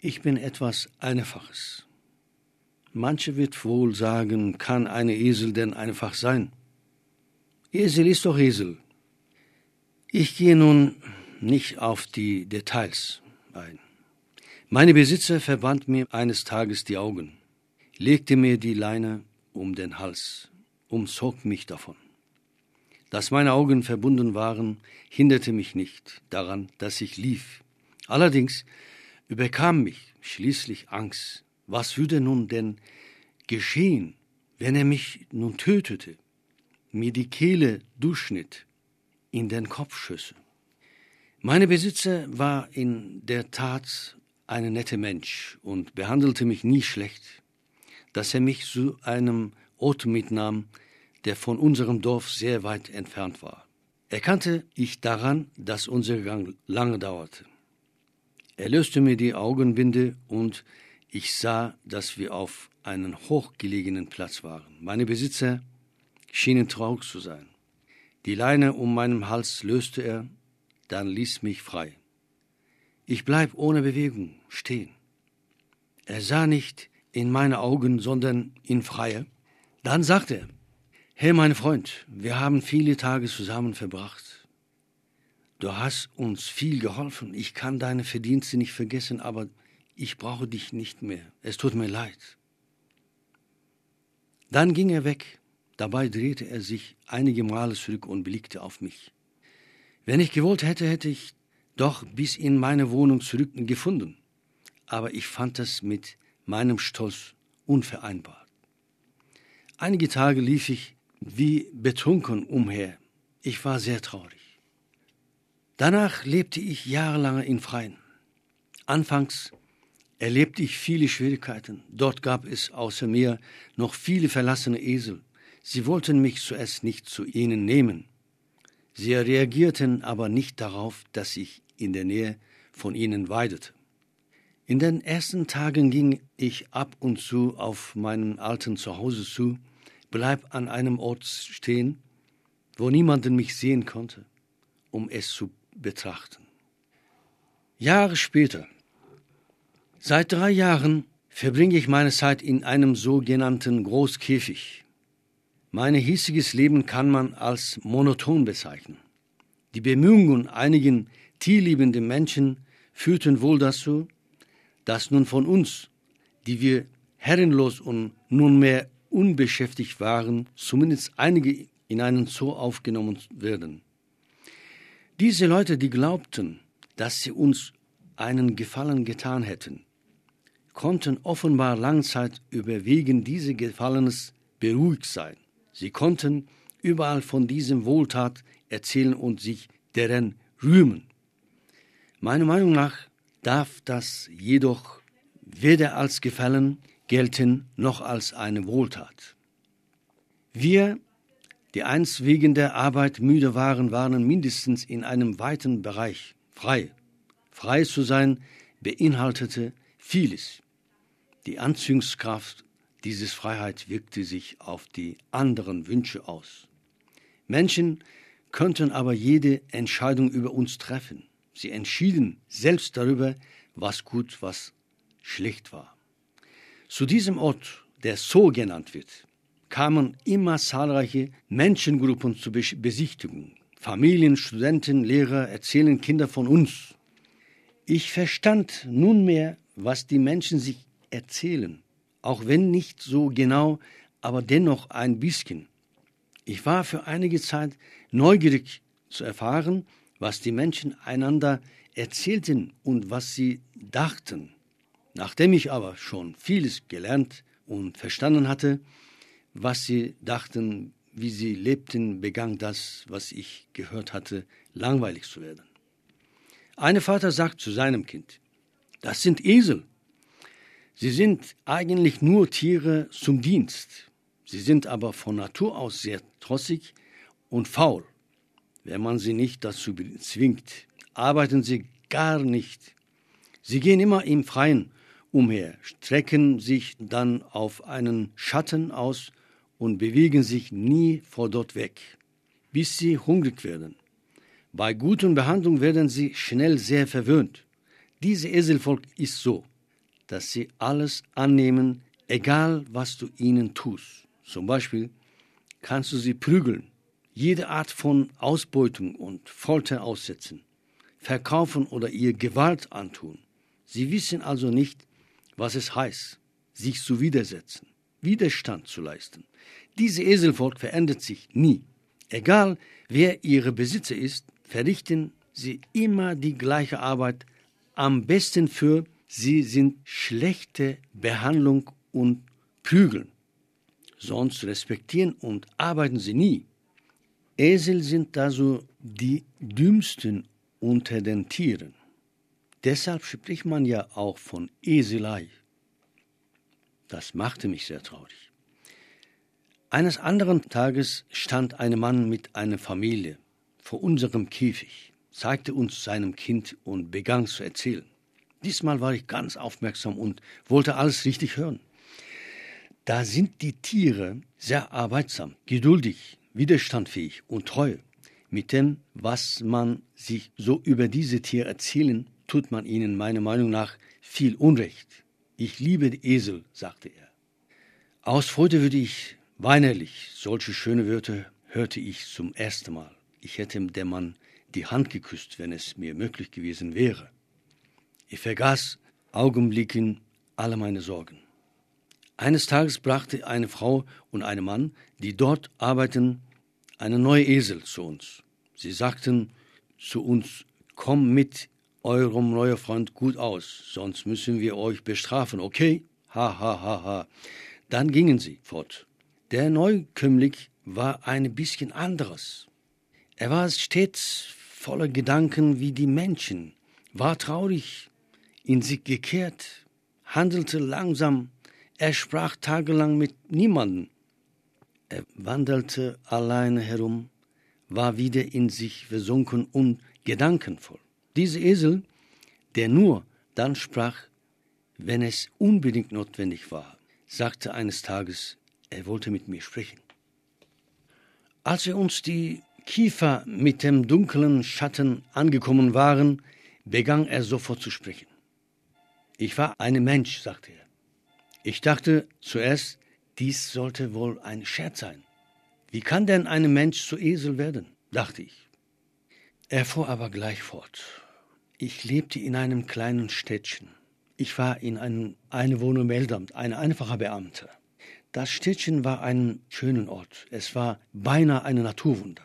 Ich bin etwas Einfaches. Manche wird wohl sagen, kann eine Esel denn einfach sein? Esel ist doch Esel. Ich gehe nun nicht auf die Details ein. Meine Besitzer verband mir eines Tages die Augen, legte mir die Leine um den Hals, umzog mich davon. Dass meine Augen verbunden waren, hinderte mich nicht daran, dass ich lief. Allerdings überkam mich schließlich Angst. Was würde nun denn geschehen, wenn er mich nun tötete, mir die Kehle durchschnitt, in den Kopf schüsse? Meine Besitzer war in der Tat ein netter Mensch und behandelte mich nie schlecht. Dass er mich zu einem Ort mitnahm, der von unserem Dorf sehr weit entfernt war. Erkannte ich daran, dass unser Gang lange dauerte. Er löste mir die Augenbinde und ich sah, dass wir auf einen hochgelegenen Platz waren. Meine Besitzer schienen traurig zu sein. Die Leine um meinem Hals löste er, dann ließ mich frei. Ich bleib ohne Bewegung stehen. Er sah nicht in meine Augen, sondern in freie. Dann sagte er, Hey mein Freund, wir haben viele Tage zusammen verbracht. Du hast uns viel geholfen. Ich kann deine Verdienste nicht vergessen, aber ich brauche dich nicht mehr. Es tut mir leid. Dann ging er weg. Dabei drehte er sich einige Male zurück und blickte auf mich. Wenn ich gewollt hätte, hätte ich doch bis in meine Wohnung zurückgefunden. Aber ich fand es mit meinem Stolz unvereinbar. Einige Tage lief ich wie betrunken umher. Ich war sehr traurig. Danach lebte ich jahrelang in Freien. Anfangs erlebte ich viele Schwierigkeiten. Dort gab es außer mir noch viele verlassene Esel. Sie wollten mich zuerst nicht zu ihnen nehmen. Sie reagierten aber nicht darauf, dass ich in der Nähe von ihnen weidete. In den ersten Tagen ging ich ab und zu auf meinen alten Zuhause zu, bleib an einem Ort stehen, wo niemanden mich sehen konnte, um es zu betrachten. Jahre später, seit drei Jahren verbringe ich meine Zeit in einem sogenannten Großkäfig. Mein hiesiges Leben kann man als monoton bezeichnen. Die Bemühungen einigen tierliebenden Menschen führten wohl dazu, dass nun von uns, die wir herrenlos und nunmehr unbeschäftigt waren, zumindest einige in einen Zoo aufgenommen werden. Diese Leute, die glaubten, dass sie uns einen Gefallen getan hätten, konnten offenbar Langzeit überwiegend diese Gefallenes beruhigt sein. Sie konnten überall von diesem Wohltat erzählen und sich deren rühmen. Meiner Meinung nach darf das jedoch weder als Gefallen gelten noch als eine Wohltat. Wir, die einst wegen der Arbeit müde waren, waren mindestens in einem weiten Bereich frei. Frei zu sein beinhaltete vieles. Die Anziehungskraft dieses Freiheit wirkte sich auf die anderen Wünsche aus. Menschen könnten aber jede Entscheidung über uns treffen. Sie entschieden selbst darüber, was gut, was schlecht war. Zu diesem Ort, der so genannt wird, kamen immer zahlreiche Menschengruppen zur Besichtigung. Familien, Studenten, Lehrer erzählen Kinder von uns. Ich verstand nunmehr, was die Menschen sich erzählen, auch wenn nicht so genau, aber dennoch ein bisschen. Ich war für einige Zeit neugierig zu erfahren, was die Menschen einander erzählten und was sie dachten. Nachdem ich aber schon vieles gelernt und verstanden hatte, was sie dachten, wie sie lebten, begann das, was ich gehört hatte, langweilig zu werden. Ein Vater sagt zu seinem Kind, das sind Esel. Sie sind eigentlich nur Tiere zum Dienst. Sie sind aber von Natur aus sehr trotzig und faul. Wenn man sie nicht dazu zwingt, arbeiten sie gar nicht. Sie gehen immer im Freien umher, strecken sich dann auf einen Schatten aus und bewegen sich nie vor dort weg, bis sie hungrig werden. Bei guter Behandlung werden sie schnell sehr verwöhnt. Diese Eselvolk ist so. dass sie alles annehmen, egal was du ihnen tust. Zum Beispiel kannst du sie prügeln, jede Art von Ausbeutung und Folter aussetzen, verkaufen oder ihr Gewalt antun. Sie wissen also nicht, was es heißt, sich zu widersetzen, Widerstand zu leisten. Diese Eselvolk verändert sich nie. Egal, wer ihre Besitzer ist, verrichten sie immer die gleiche Arbeit, am besten für sie sind schlechte Behandlung und Prügeln. Sonst respektieren und arbeiten sie nie. Esel sind also die dümmsten unter den Tieren. Deshalb spricht man ja auch von Eselei. Das machte mich sehr traurig. Eines anderen Tages stand ein Mann mit einer Familie vor unserem Käfig, zeigte uns seinem Kind und begann zu erzählen. Diesmal war ich ganz aufmerksam und wollte alles richtig hören. Da sind die Tiere sehr arbeitsam, geduldig, widerstandfähig und treu. Mit dem, was man sich so über diese Tiere erzählen, tut man ihnen meiner Meinung nach viel Unrecht. Ich liebe Esel, sagte er. Aus Freude würde ich weinerlich, solche schöne Wörter hörte ich zum ersten Mal. Ich hätte dem Mann die Hand geküsst, wenn es mir möglich gewesen wäre. Ich vergaß Augenblicken alle meine Sorgen. Eines Tages brachte eine Frau und ein Mann, die dort arbeiten, einen neuen Esel zu uns. Sie sagten zu uns, komm mit eurem neuen Freund gut aus, sonst müssen wir euch bestrafen, okay? Ha, ha, ha, ha. Dann gingen sie fort. Der Neukömmling war ein bisschen anderes. Er war stets voller Gedanken wie die Menschen, war traurig, in sich gekehrt, handelte langsam, er sprach tagelang mit niemandem. Er wandelte alleine herum, war wieder in sich versunken und gedankenvoll. Dieser Esel, der nur dann sprach, wenn es unbedingt notwendig war, sagte eines Tages, er wollte mit mir sprechen. Als wir uns die Kiefer mit dem dunklen Schatten angekommen waren, begann er sofort zu sprechen. Ich war ein Mensch, sagte er. Ich dachte zuerst, dies sollte wohl ein Scherz sein. Wie kann denn ein Mensch zu Esel werden? dachte ich. Er fuhr aber gleich fort. Ich lebte in einem kleinen Städtchen. Ich war in einem Einwohner Meldamt, ein einfacher Beamter. Das Städtchen war ein schöner Ort. Es war beinahe ein Naturwunder.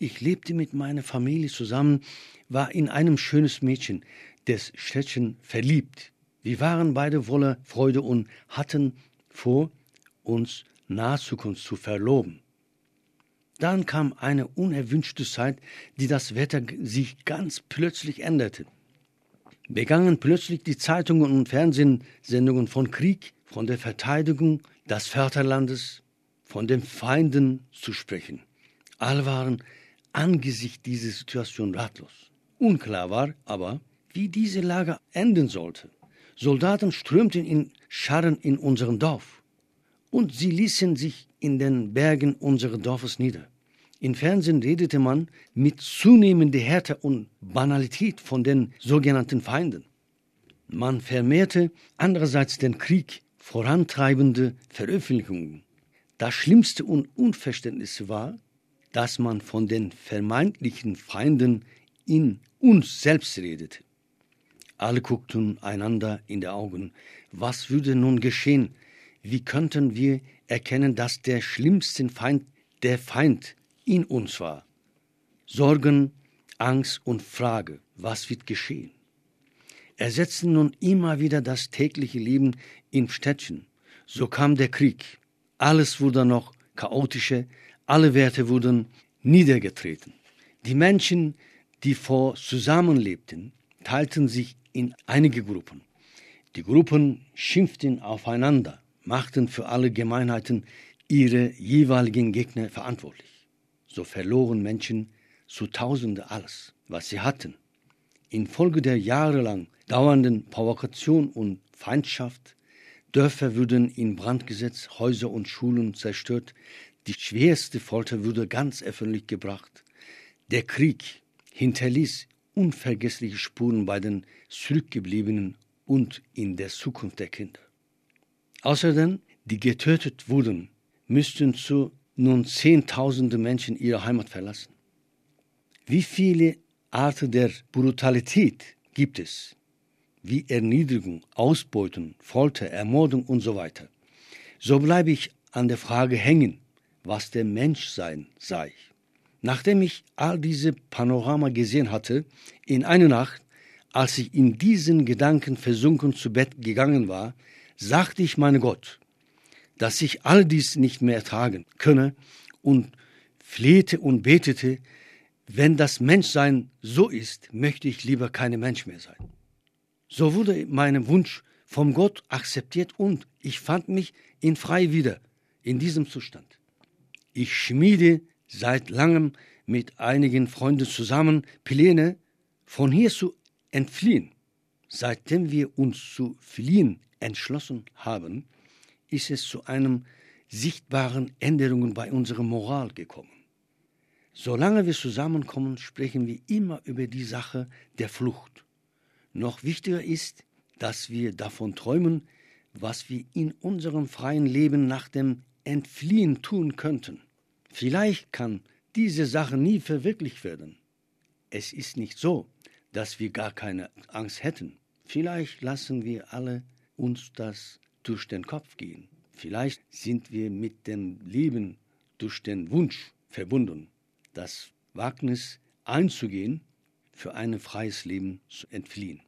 Ich lebte mit meiner Familie zusammen, war in einem schönes Mädchen des Städtchen verliebt. Wir waren beide voller Freude und hatten vor, uns nahe Zukunft zu verloben. Dann kam eine unerwünschte Zeit, die das Wetter sich ganz plötzlich änderte. Begannen plötzlich die Zeitungen und Fernsehsendungen von Krieg, von der Verteidigung des Vaterlandes, von den Feinden zu sprechen. Alle waren angesichts dieser Situation ratlos. Unklar war aber, wie diese Lage enden sollte. Soldaten strömten in Scharren in unserem Dorf und sie ließen sich in den Bergen unseres Dorfes nieder. Im Fernsehen redete man mit zunehmender Härte und Banalität von den sogenannten Feinden. Man vermehrte andererseits den Krieg vorantreibende Veröffentlichungen. Das Schlimmste und Unverständlichste war, dass man von den vermeintlichen Feinden in uns selbst redete. Alle guckten einander in die Augen. Was würde nun geschehen? Wie könnten wir erkennen, dass der schlimmste Feind der Feind in uns war? Sorgen, Angst und Frage, was wird geschehen? Ersetzten nun immer wieder das tägliche Leben im Städtchen. So kam der Krieg. Alles wurde noch chaotischer, alle Werte wurden niedergetreten. Die Menschen, die vor zusammenlebten, teilten sich in einige Gruppen. Die Gruppen schimpften aufeinander, machten für alle Gemeinheiten ihre jeweiligen Gegner verantwortlich. So verloren Menschen zu Tausende alles, was sie hatten. Infolge der jahrelang dauernden Provokation und Feindschaft, Dörfer wurden in Brand gesetzt, Häuser und Schulen zerstört, die schwerste Folter wurde ganz öffentlich gebracht. Der Krieg hinterließ unvergessliche Spuren bei den zurückgebliebenen und in der Zukunft der Kinder. Außerdem, die getötet wurden, müssten zu nun Zehntausende Menschen ihre Heimat verlassen. Wie viele Arten der Brutalität gibt es, wie Erniedrigung, Ausbeutung, Folter, Ermordung und so weiter. So bleibe ich an der Frage hängen, was der Menschsein sei. Nachdem ich all diese Panorama gesehen hatte, in einer Nacht, als ich in diesen Gedanken versunken zu Bett gegangen war, sagte ich meine Gott, dass ich all dies nicht mehr ertragen könne und flehte und betete, wenn das Menschsein so ist, möchte ich lieber keine Mensch mehr sein. So wurde mein Wunsch vom Gott akzeptiert und ich fand mich in frei wieder in diesem Zustand. Ich schmiede seit langem mit einigen Freunden zusammen Pläne, von hier zu entfliehen. Seitdem wir uns zu fliehen entschlossen haben, ist es zu einem sichtbaren Änderungen bei unserer Moral gekommen. Solange wir zusammenkommen, sprechen wir immer über die Sache der Flucht. Noch wichtiger ist, dass wir davon träumen, was wir in unserem freien Leben nach dem Entfliehen tun könnten. Vielleicht kann diese Sache nie verwirklicht werden. Es ist nicht so, dass wir gar keine Angst hätten. Vielleicht lassen wir alle uns das durch den Kopf gehen. Vielleicht sind wir mit dem Leben durch den Wunsch verbunden das Wagnis einzugehen, für ein freies Leben zu entfliehen.